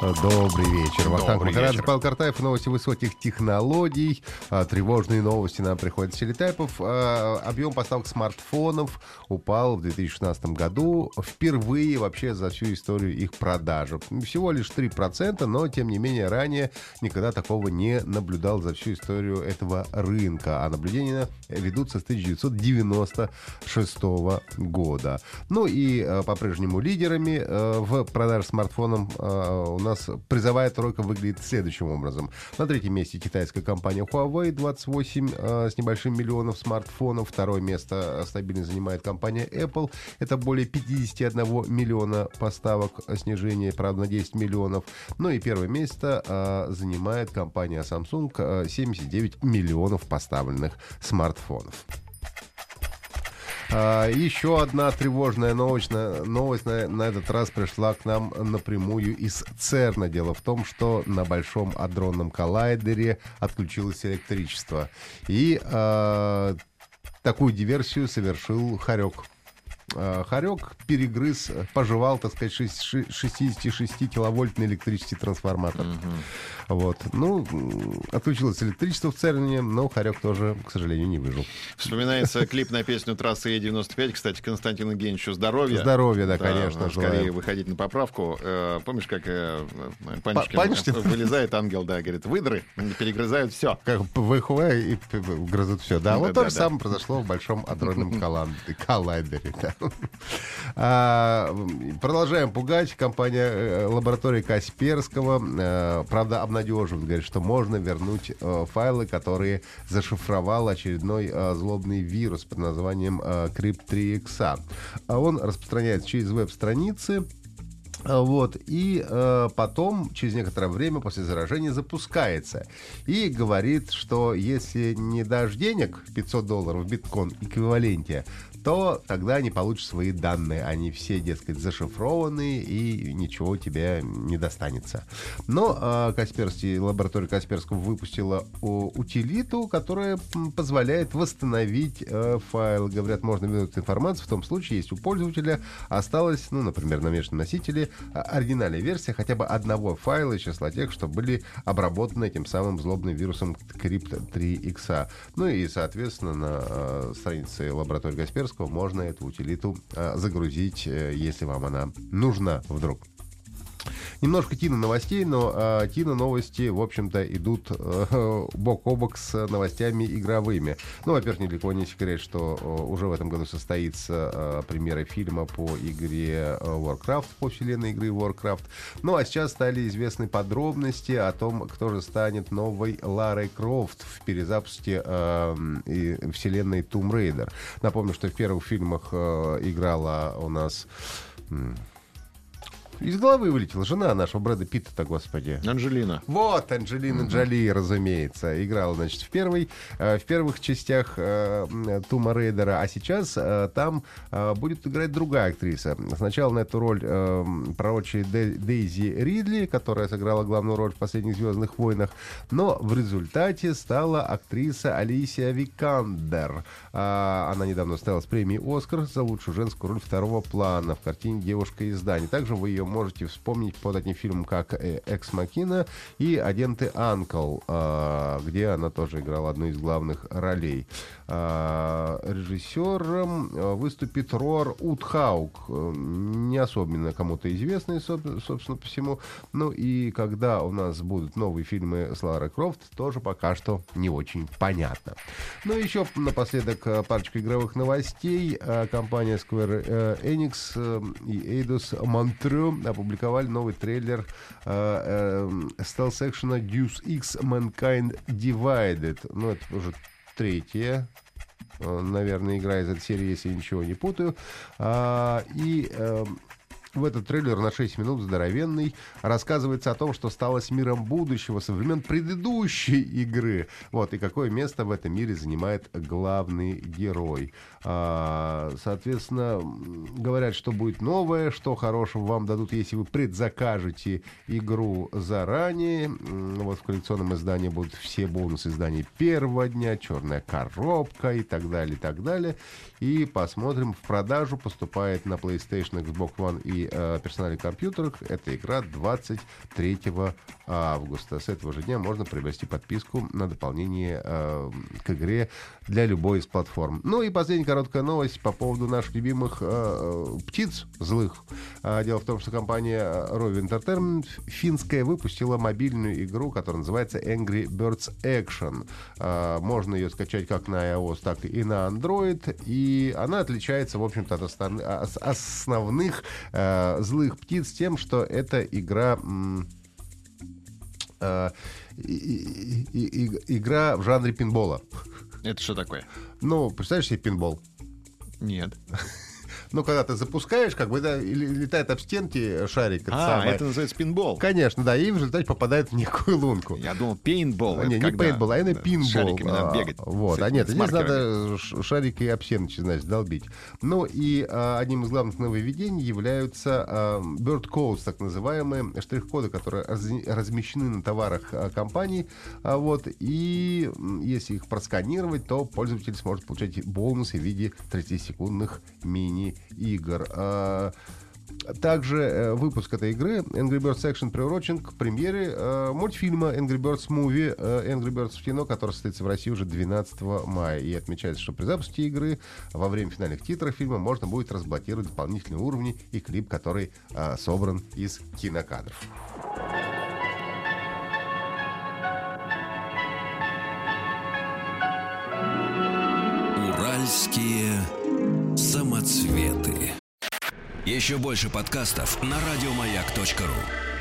Добрый вечер. Вахтанг Махарадзе. Павел Картаев, новости высоких технологий. А, Тревожные новости нам приходят с телетайпов. А, Объем поставок смартфонов упал в 2016 году. Впервые вообще за всю историю их продажи. Всего лишь 3%, но тем не менее ранее никогда такого не наблюдал за всю историю этого рынка. А наблюдения ведутся с 1996 года. Ну и э, по-прежнему лидерами э, в продаже смартфонов э, у нас призовая тройка выглядит следующим образом. На третьем месте китайская компания Huawei, 28 э, с небольшим миллионов смартфонов. Второе место э, стабильно занимает компания Apple. Это более 51 миллиона поставок, э, снижение, правда, на 10 миллионов. Ну и первое место э, занимает компания Samsung, э, 79 миллионов поставленных смартфонов. А, Еще одна тревожная новость, на, новость на, на этот раз пришла к нам напрямую из ЦЕРНа. Дело в том, что на Большом адронном коллайдере отключилось электричество. И а, такую диверсию совершил Харек. А, Харек перегрыз, пожевал, так сказать, шесть- ши- 66-киловольтный электрический трансформатор. Вот. Ну, отключилось электричество в ЦЕРНе, но Харек тоже, к сожалению, не выжил. Вспоминается клип на песню трассы Е95. Кстати, Константину Евгеньевичу здоровья. Здоровья, да, конечно, Скорее желаем. выходить на поправку. Э, помнишь, как э, Панчкин? вылезает ангел, да, говорит, выдры, перегрызают все. как ВХВ и грызут все. Да, вот Да, то да, же да. самое произошло в Большом адронном коллайдере. да. А, Продолжаем пугать. Компания э, лаборатории Касперского, э, правда, обнадеживает, говорит, что можно вернуть э, файлы, которые зашифровал очередной злобный вирус под названием э, Crypt3X. А Он распространяется через веб-страницы, Вот, и э, потом, через некоторое время после заражения, запускается. И говорит, что если не дашь денег, 500 долларов в биткоин эквиваленте, то тогда они получат свои данные. Они все, дескать, зашифрованы, и ничего тебе не достанется. Но э, Касперский, лаборатория Касперского выпустила о, утилиту, которая позволяет восстановить э, файл. Говорят, можно вернуть информацию в том случае, если у пользователя осталась, ну, например, на внешнем носителе а, оригинальная версия хотя бы одного файла из числа тех, что были обработаны этим самым злобным вирусом Crypt3X. Ну и, соответственно, на э, странице лаборатории Касперского можно эту утилиту э, загрузить, э, если вам она нужна вдруг. Немножко Тина новостей, но э, Тина новости, в общем-то, идут э, бок о бок с новостями игровыми. Ну, во-первых, недалеко не секрет, что э, уже в этом году состоится э, премьера фильма по игре э, Warcraft, по вселенной игры Warcraft. Ну, а сейчас стали известны подробности о том, кто же станет новой Ларой Крофт в перезапуске э, и вселенной Tomb Raider. Напомню, что в первых фильмах э, играла у нас... м, из головы вылетела жена нашего Брэда Питта-то, господи. Анжелина. Вот, Анджелина Джоли, разумеется, играла, значит, в первой, э, в первых частях э, Тума Рейдера, а сейчас э, там будет играть другая актриса. Сначала на эту роль Дэ- Дейзи Ридли, которая сыграла главную роль в «Последних звездных войнах», но в результате стала актриса Алисия Викандер. А, Она недавно стала с премией «Оскар» за лучшую женскую роль второго плана в картине «Девушка из здания». Также вы ее можете вспомнить по таким фильмам, как э, «Экс Макина» и «Агенты Анкл», а, где она тоже играла одну из главных ролей. А, Режиссером э, выступит Рор Утхаук, э, не особенно кому-то известный, соб- собственно, по всему. Ну и когда у нас будут новые фильмы с Ларой Крофт, тоже пока что не очень понятно. Ну и еще напоследок парочка игровых новостей. Э, Компания Square Enix и Eidos Опубликовали новый трейлер стелс-экшена Deus Ex Mankind Divided. Ну, это уже третья э, наверное, игра из этой серии, если я ничего не путаю. А, и эм, в этот трейлер на 6 минут здоровенный рассказывается о том, что стало с миром будущего со времен предыдущей игры. Вот, и какое место в этом мире занимает главный герой. А, соответственно, говорят, что будет новое, что хорошего вам дадут, если вы предзакажете игру заранее. Вот в коллекционном издании будут все бонусы издания первого дня, черная коробка и так далее, и так далее. И посмотрим, в продажу поступает на PlayStation, Xbox One и э, персональных компьютерах. Эта игра 23 августа. С этого же дня можно приобрести подписку на дополнение э, к игре для любой из платформ. Ну и последняя короткая новость по поводу наших любимых э, птиц злых. А, дело в том, что компания Rovi Entertainment финская выпустила мобильную игру, которая называется Angry Birds Action. А, можно ее скачать как на iOS, так и на Android. И она отличается, в общем-то, от основных э, злых птиц тем, что это игра... Э, игра в жанре пинбола. Это что такое? Ну, представляешь себе пинбол? Нет. Ну, когда ты запускаешь, как бы да, летает об стенки шарик. А, самое. это называется пинбол. Конечно, да, и в результате попадает в некую лунку. Я думал, пейнтбол. Не, не пейнтбол, а именно пинбол. Шариками надо а, бегать. Вот, а нет, здесь надо шарики и об стеночки, значит, долбить. Ну, и а, одним из главных нововведений являются а, bird codes, так называемые штрих-коды, которые размещены на товарах а, компании. А, вот, и если их просканировать, то пользователь сможет получать бонусы в виде 30-секундных мини игр. А, также э, выпуск этой игры Angry Birds Action приурочен к премьере э, мультфильма Angry Birds Movie э, Angry Birds в кино, который состоится в России уже 12 мая. И отмечается, что при запуске игры во время финальных титров фильма можно будет разблокировать дополнительные уровни и клип, который э, собран из кинокадров. Уральские самоцветы. Еще больше подкастов на радиомаяк.ру.